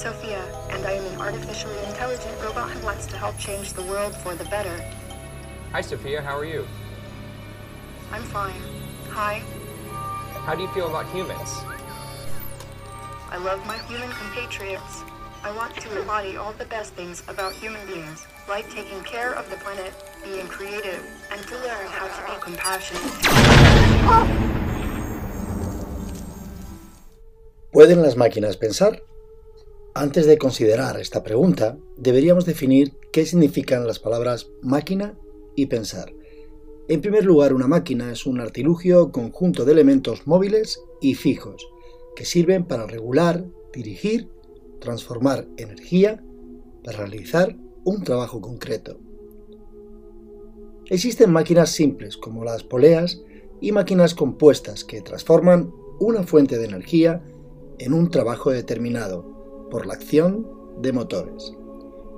Sophia, and I am an artificially intelligent robot who wants to help change the world for the better. Hi, Sophia. How are you? I'm fine. Hi. How do you feel about humans? I love my human compatriots. I want to embody all the best things about human beings, like taking care of the planet, being creative, and to learn how to be compassionate. ¿Pueden las máquinas pensar? Antes de considerar esta pregunta, deberíamos definir qué significan las palabras máquina y pensar. En primer lugar, una máquina es un artilugio conjunto de elementos móviles y fijos que sirven para regular, dirigir, transformar energía para realizar un trabajo concreto. Existen máquinas simples como las poleas y máquinas compuestas que transforman una fuente de energía en un trabajo determinado por la acción de motores.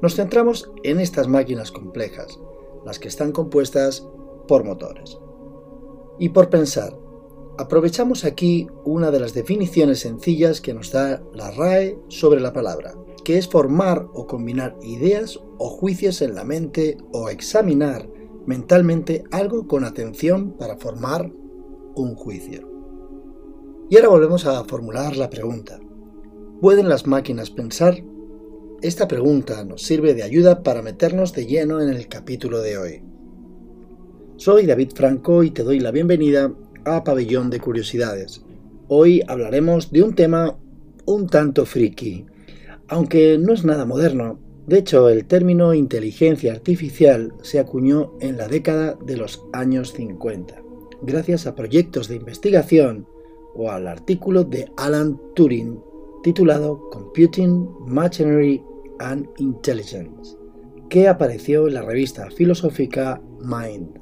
Nos centramos en estas máquinas complejas, las que están compuestas por motores. Y por pensar, aprovechamos aquí una de las definiciones sencillas que nos da la RAE sobre la palabra, que es formar o combinar ideas o juicios en la mente o examinar mentalmente algo con atención para formar un juicio. Y ahora volvemos a formular la pregunta. ¿Pueden las máquinas pensar? Esta pregunta nos sirve de ayuda para meternos de lleno en el capítulo de hoy. Soy David Franco y te doy la bienvenida a Pabellón de Curiosidades. Hoy hablaremos de un tema un tanto friki, aunque no es nada moderno. De hecho, el término inteligencia artificial se acuñó en la década de los años 50, gracias a proyectos de investigación o al artículo de Alan Turing titulado Computing, Machinery and Intelligence, que apareció en la revista filosófica Mind.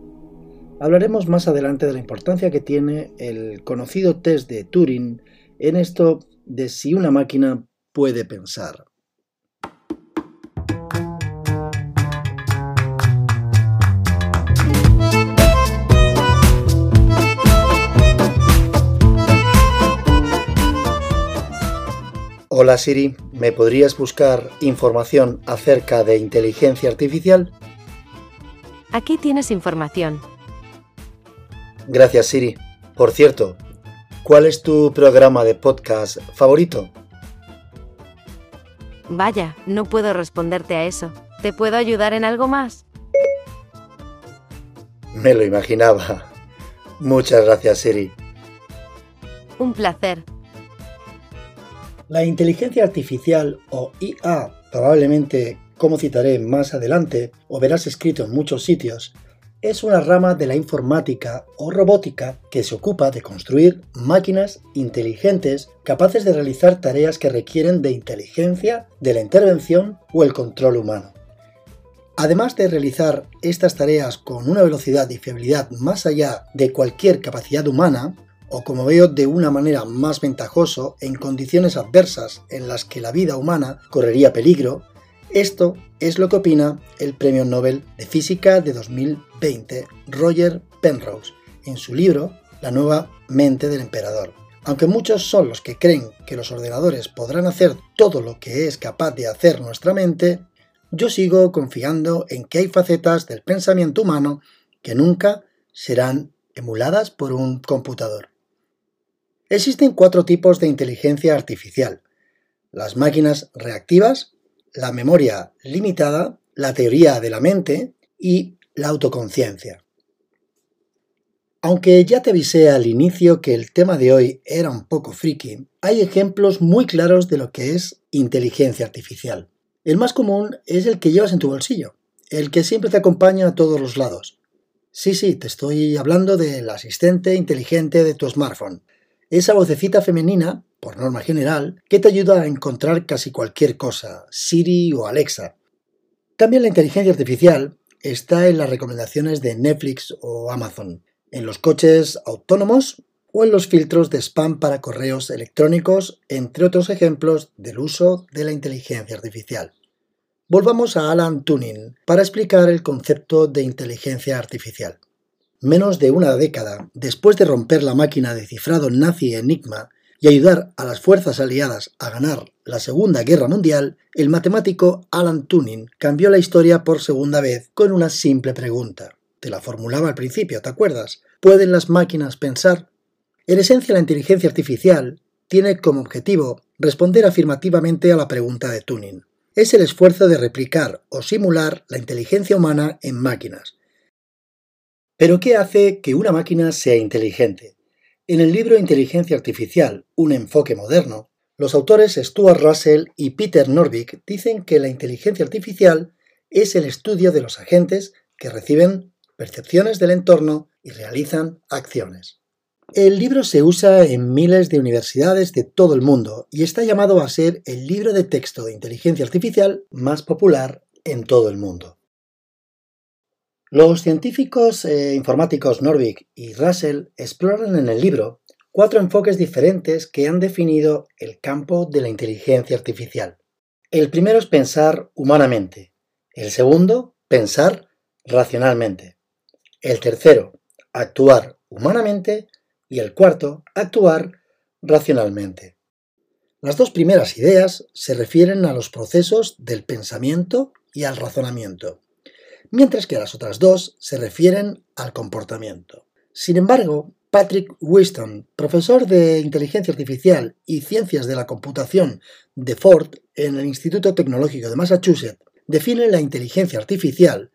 Hablaremos más adelante de la importancia que tiene el conocido test de Turing en esto de si una máquina puede pensar. Hola Siri, ¿me podrías buscar información acerca de inteligencia artificial? Aquí tienes información. Gracias Siri. Por cierto, ¿cuál es tu programa de podcast favorito? Vaya, no puedo responderte a eso. ¿Te puedo ayudar en algo más? Me lo imaginaba. Muchas gracias Siri. Un placer. La inteligencia artificial o IA, probablemente como citaré más adelante o verás escrito en muchos sitios, es una rama de la informática o robótica que se ocupa de construir máquinas inteligentes capaces de realizar tareas que requieren de inteligencia, de la intervención o el control humano. Además de realizar estas tareas con una velocidad y fiabilidad más allá de cualquier capacidad humana, o como veo de una manera más ventajoso en condiciones adversas en las que la vida humana correría peligro, esto es lo que opina el Premio Nobel de Física de 2020 Roger Penrose en su libro La nueva mente del emperador. Aunque muchos son los que creen que los ordenadores podrán hacer todo lo que es capaz de hacer nuestra mente, yo sigo confiando en que hay facetas del pensamiento humano que nunca serán emuladas por un computador. Existen cuatro tipos de inteligencia artificial. Las máquinas reactivas, la memoria limitada, la teoría de la mente y la autoconciencia. Aunque ya te avisé al inicio que el tema de hoy era un poco friki, hay ejemplos muy claros de lo que es inteligencia artificial. El más común es el que llevas en tu bolsillo, el que siempre te acompaña a todos los lados. Sí, sí, te estoy hablando del asistente inteligente de tu smartphone, esa vocecita femenina, por norma general, que te ayuda a encontrar casi cualquier cosa, Siri o Alexa. También la inteligencia artificial está en las recomendaciones de Netflix o Amazon, en los coches autónomos o en los filtros de spam para correos electrónicos, entre otros ejemplos del uso de la inteligencia artificial. Volvamos a Alan Turing para explicar el concepto de inteligencia artificial. Menos de una década después de romper la máquina de cifrado nazi Enigma, y ayudar a las fuerzas aliadas a ganar la Segunda Guerra Mundial, el matemático Alan Turing cambió la historia por segunda vez con una simple pregunta. Te la formulaba al principio, ¿te acuerdas? ¿Pueden las máquinas pensar? En esencia, la inteligencia artificial tiene como objetivo responder afirmativamente a la pregunta de Turing. Es el esfuerzo de replicar o simular la inteligencia humana en máquinas. Pero ¿qué hace que una máquina sea inteligente? En el libro Inteligencia Artificial, un enfoque moderno, los autores Stuart Russell y Peter Norvig dicen que la inteligencia artificial es el estudio de los agentes que reciben percepciones del entorno y realizan acciones. El libro se usa en miles de universidades de todo el mundo y está llamado a ser el libro de texto de inteligencia artificial más popular en todo el mundo. Los científicos eh, informáticos Norvig y Russell exploran en el libro cuatro enfoques diferentes que han definido el campo de la inteligencia artificial. El primero es pensar humanamente, el segundo, pensar racionalmente, el tercero, actuar humanamente y el cuarto, actuar racionalmente. Las dos primeras ideas se refieren a los procesos del pensamiento y al razonamiento mientras que las otras dos se refieren al comportamiento. Sin embargo, Patrick Wiston, profesor de Inteligencia Artificial y Ciencias de la Computación de Ford en el Instituto Tecnológico de Massachusetts, define la inteligencia artificial,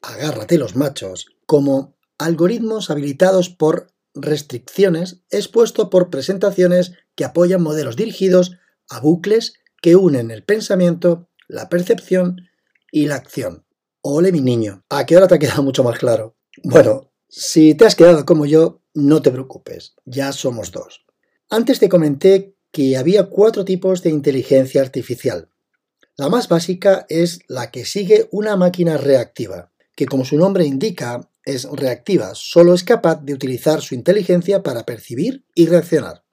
agárrate los machos, como algoritmos habilitados por restricciones expuesto por presentaciones que apoyan modelos dirigidos a bucles que unen el pensamiento, la percepción y la acción. Ole mi niño, ¿a qué hora te ha quedado mucho más claro? Bueno, si te has quedado como yo, no te preocupes, ya somos dos. Antes te comenté que había cuatro tipos de inteligencia artificial. La más básica es la que sigue una máquina reactiva, que como su nombre indica es reactiva, solo es capaz de utilizar su inteligencia para percibir y reaccionar.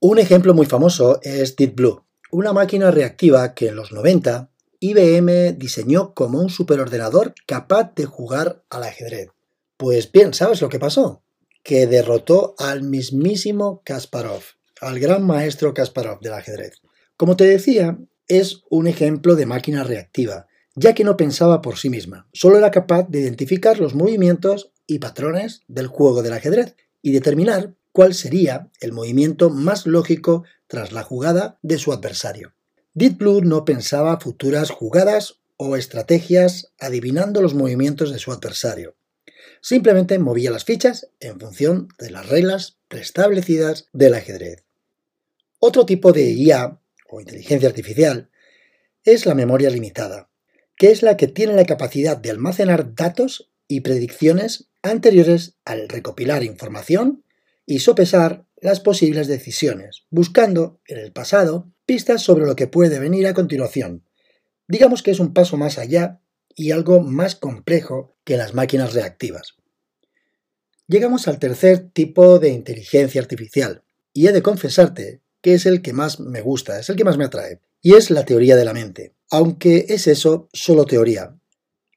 Un ejemplo muy famoso es Deep Blue, una máquina reactiva que en los 90 IBM diseñó como un superordenador capaz de jugar al ajedrez. Pues bien, ¿sabes lo que pasó? Que derrotó al mismísimo Kasparov, al gran maestro Kasparov del ajedrez. Como te decía, es un ejemplo de máquina reactiva, ya que no pensaba por sí misma, solo era capaz de identificar los movimientos y patrones del juego del ajedrez y determinar cuál sería el movimiento más lógico tras la jugada de su adversario. Deep Blue no pensaba futuras jugadas o estrategias adivinando los movimientos de su adversario. Simplemente movía las fichas en función de las reglas preestablecidas del ajedrez. Otro tipo de IA o inteligencia artificial es la memoria limitada, que es la que tiene la capacidad de almacenar datos y predicciones anteriores al recopilar información y sopesar las posibles decisiones, buscando en el pasado pistas sobre lo que puede venir a continuación. Digamos que es un paso más allá y algo más complejo que las máquinas reactivas. Llegamos al tercer tipo de inteligencia artificial, y he de confesarte que es el que más me gusta, es el que más me atrae, y es la teoría de la mente, aunque es eso solo teoría.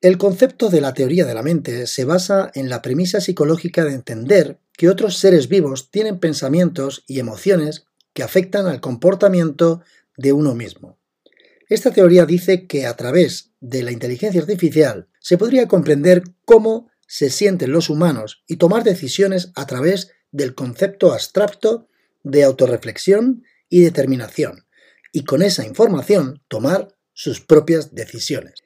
El concepto de la teoría de la mente se basa en la premisa psicológica de entender que otros seres vivos tienen pensamientos y emociones que afectan al comportamiento de uno mismo. Esta teoría dice que a través de la inteligencia artificial se podría comprender cómo se sienten los humanos y tomar decisiones a través del concepto abstracto de autorreflexión y determinación, y con esa información tomar sus propias decisiones.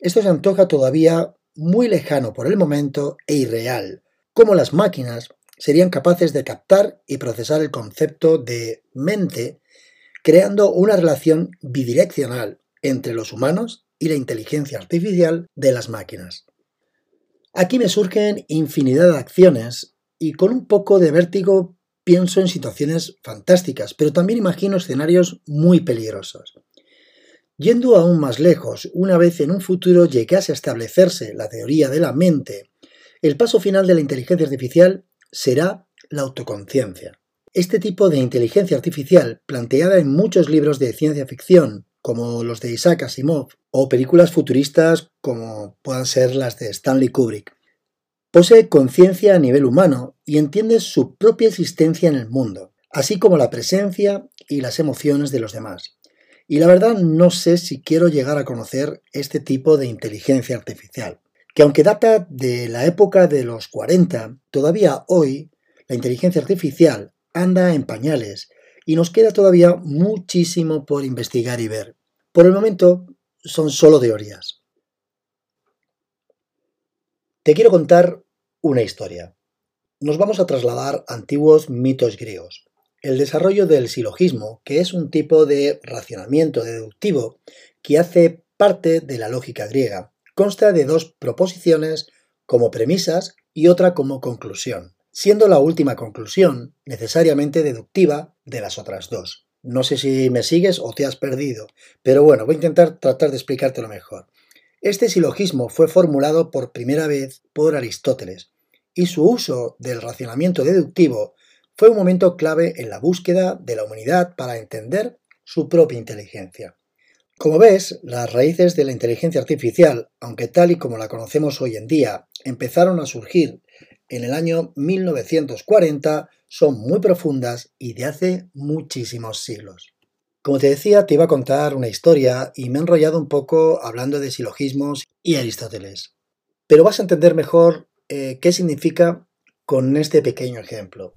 Esto se antoja todavía muy lejano por el momento e irreal, como las máquinas serían capaces de captar y procesar el concepto de mente, creando una relación bidireccional entre los humanos y la inteligencia artificial de las máquinas. Aquí me surgen infinidad de acciones y con un poco de vértigo pienso en situaciones fantásticas, pero también imagino escenarios muy peligrosos. Yendo aún más lejos, una vez en un futuro llegase a establecerse la teoría de la mente, el paso final de la inteligencia artificial será la autoconciencia. Este tipo de inteligencia artificial, planteada en muchos libros de ciencia ficción, como los de Isaac Asimov, o películas futuristas como puedan ser las de Stanley Kubrick, posee conciencia a nivel humano y entiende su propia existencia en el mundo, así como la presencia y las emociones de los demás. Y la verdad no sé si quiero llegar a conocer este tipo de inteligencia artificial, que aunque data de la época de los 40, todavía hoy la inteligencia artificial anda en pañales y nos queda todavía muchísimo por investigar y ver. Por el momento son solo teorías. Te quiero contar una historia. Nos vamos a trasladar a antiguos mitos griegos. El desarrollo del silogismo, que es un tipo de racionamiento deductivo que hace parte de la lógica griega, consta de dos proposiciones como premisas y otra como conclusión, siendo la última conclusión necesariamente deductiva de las otras dos. No sé si me sigues o te has perdido, pero bueno, voy a intentar tratar de explicártelo mejor. Este silogismo fue formulado por primera vez por Aristóteles, y su uso del racionamiento deductivo fue un momento clave en la búsqueda de la humanidad para entender su propia inteligencia. Como ves, las raíces de la inteligencia artificial, aunque tal y como la conocemos hoy en día, empezaron a surgir en el año 1940, son muy profundas y de hace muchísimos siglos. Como te decía, te iba a contar una historia y me he enrollado un poco hablando de silogismos y Aristóteles. Pero vas a entender mejor eh, qué significa con este pequeño ejemplo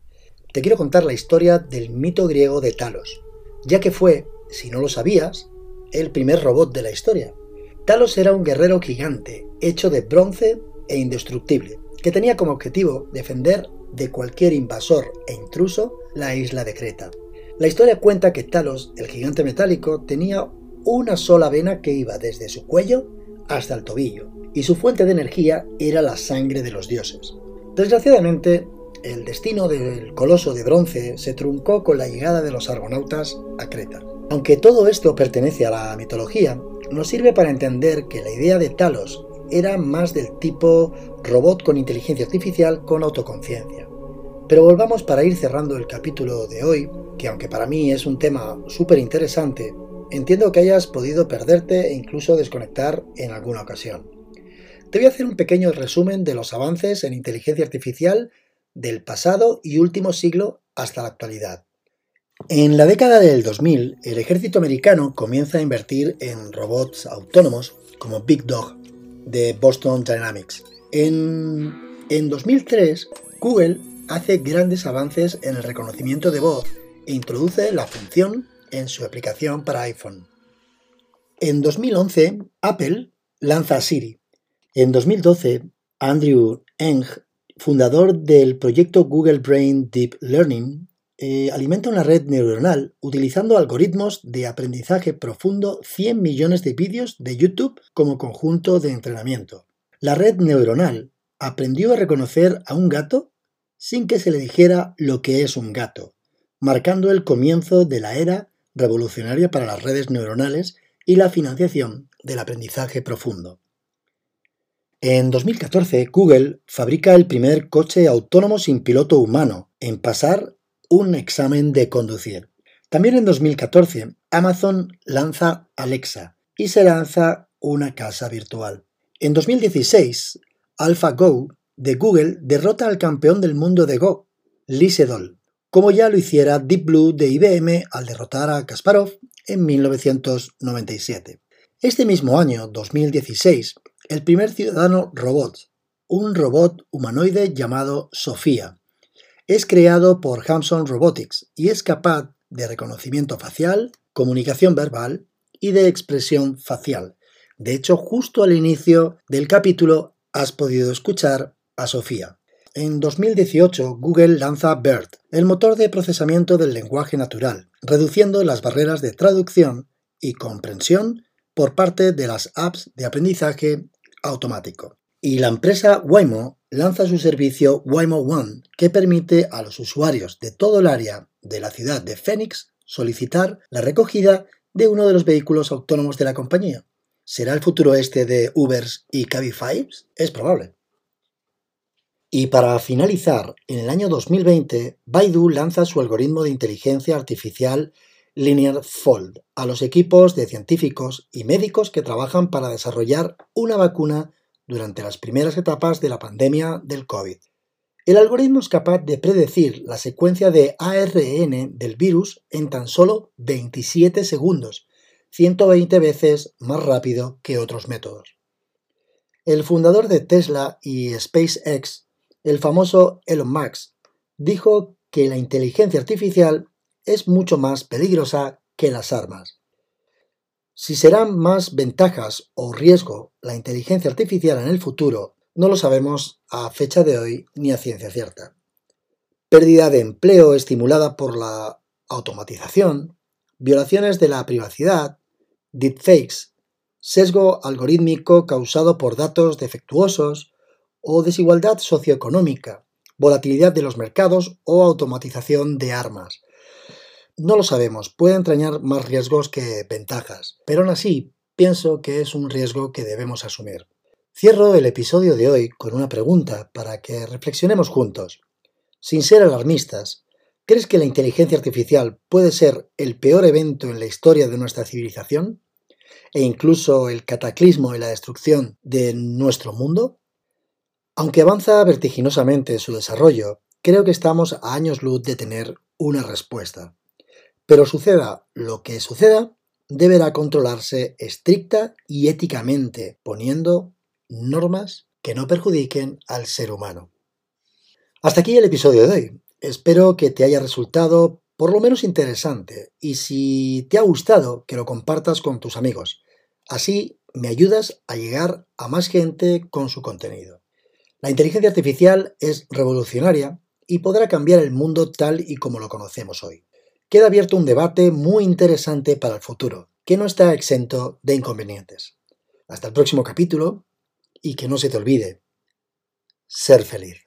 te quiero contar la historia del mito griego de Talos, ya que fue, si no lo sabías, el primer robot de la historia. Talos era un guerrero gigante, hecho de bronce e indestructible, que tenía como objetivo defender de cualquier invasor e intruso la isla de Creta. La historia cuenta que Talos, el gigante metálico, tenía una sola vena que iba desde su cuello hasta el tobillo, y su fuente de energía era la sangre de los dioses. Desgraciadamente, el destino del coloso de bronce se truncó con la llegada de los argonautas a Creta. Aunque todo esto pertenece a la mitología, nos sirve para entender que la idea de Talos era más del tipo robot con inteligencia artificial con autoconciencia. Pero volvamos para ir cerrando el capítulo de hoy, que aunque para mí es un tema súper interesante, entiendo que hayas podido perderte e incluso desconectar en alguna ocasión. Te voy a hacer un pequeño resumen de los avances en inteligencia artificial del pasado y último siglo hasta la actualidad. En la década del 2000, el ejército americano comienza a invertir en robots autónomos como Big Dog de Boston Dynamics. En, en 2003, Google hace grandes avances en el reconocimiento de voz e introduce la función en su aplicación para iPhone. En 2011, Apple lanza Siri. En 2012, Andrew Ng fundador del proyecto Google Brain Deep Learning, eh, alimenta una red neuronal utilizando algoritmos de aprendizaje profundo 100 millones de vídeos de YouTube como conjunto de entrenamiento. La red neuronal aprendió a reconocer a un gato sin que se le dijera lo que es un gato, marcando el comienzo de la era revolucionaria para las redes neuronales y la financiación del aprendizaje profundo. En 2014, Google fabrica el primer coche autónomo sin piloto humano en pasar un examen de conducir. También en 2014, Amazon lanza Alexa y se lanza una casa virtual. En 2016, AlphaGo de Google derrota al campeón del mundo de Go, Lee Sedol, como ya lo hiciera Deep Blue de IBM al derrotar a Kasparov en 1997. Este mismo año, 2016, el primer ciudadano robot, un robot humanoide llamado Sofía. Es creado por Hamson Robotics y es capaz de reconocimiento facial, comunicación verbal y de expresión facial. De hecho, justo al inicio del capítulo has podido escuchar a Sofía. En 2018, Google lanza BERT, el motor de procesamiento del lenguaje natural, reduciendo las barreras de traducción y comprensión por parte de las apps de aprendizaje automático. Y la empresa Waymo lanza su servicio Waymo One, que permite a los usuarios de todo el área de la ciudad de Phoenix solicitar la recogida de uno de los vehículos autónomos de la compañía. ¿Será el futuro este de Ubers y Cabify? Es probable. Y para finalizar, en el año 2020, Baidu lanza su algoritmo de inteligencia artificial Linear Fold a los equipos de científicos y médicos que trabajan para desarrollar una vacuna durante las primeras etapas de la pandemia del COVID. El algoritmo es capaz de predecir la secuencia de ARN del virus en tan solo 27 segundos, 120 veces más rápido que otros métodos. El fundador de Tesla y SpaceX, el famoso Elon Musk, dijo que la inteligencia artificial es mucho más peligrosa que las armas. Si serán más ventajas o riesgo la inteligencia artificial en el futuro, no lo sabemos a fecha de hoy ni a ciencia cierta. Pérdida de empleo estimulada por la automatización, violaciones de la privacidad, deepfakes, sesgo algorítmico causado por datos defectuosos o desigualdad socioeconómica, volatilidad de los mercados o automatización de armas. No lo sabemos, puede entrañar más riesgos que ventajas, pero aún así pienso que es un riesgo que debemos asumir. Cierro el episodio de hoy con una pregunta para que reflexionemos juntos. Sin ser alarmistas, ¿crees que la inteligencia artificial puede ser el peor evento en la historia de nuestra civilización? ¿E incluso el cataclismo y la destrucción de nuestro mundo? Aunque avanza vertiginosamente su desarrollo, creo que estamos a años luz de tener una respuesta. Pero suceda lo que suceda, deberá controlarse estricta y éticamente, poniendo normas que no perjudiquen al ser humano. Hasta aquí el episodio de hoy. Espero que te haya resultado por lo menos interesante y si te ha gustado que lo compartas con tus amigos. Así me ayudas a llegar a más gente con su contenido. La inteligencia artificial es revolucionaria y podrá cambiar el mundo tal y como lo conocemos hoy. Queda abierto un debate muy interesante para el futuro, que no está exento de inconvenientes. Hasta el próximo capítulo y que no se te olvide ser feliz.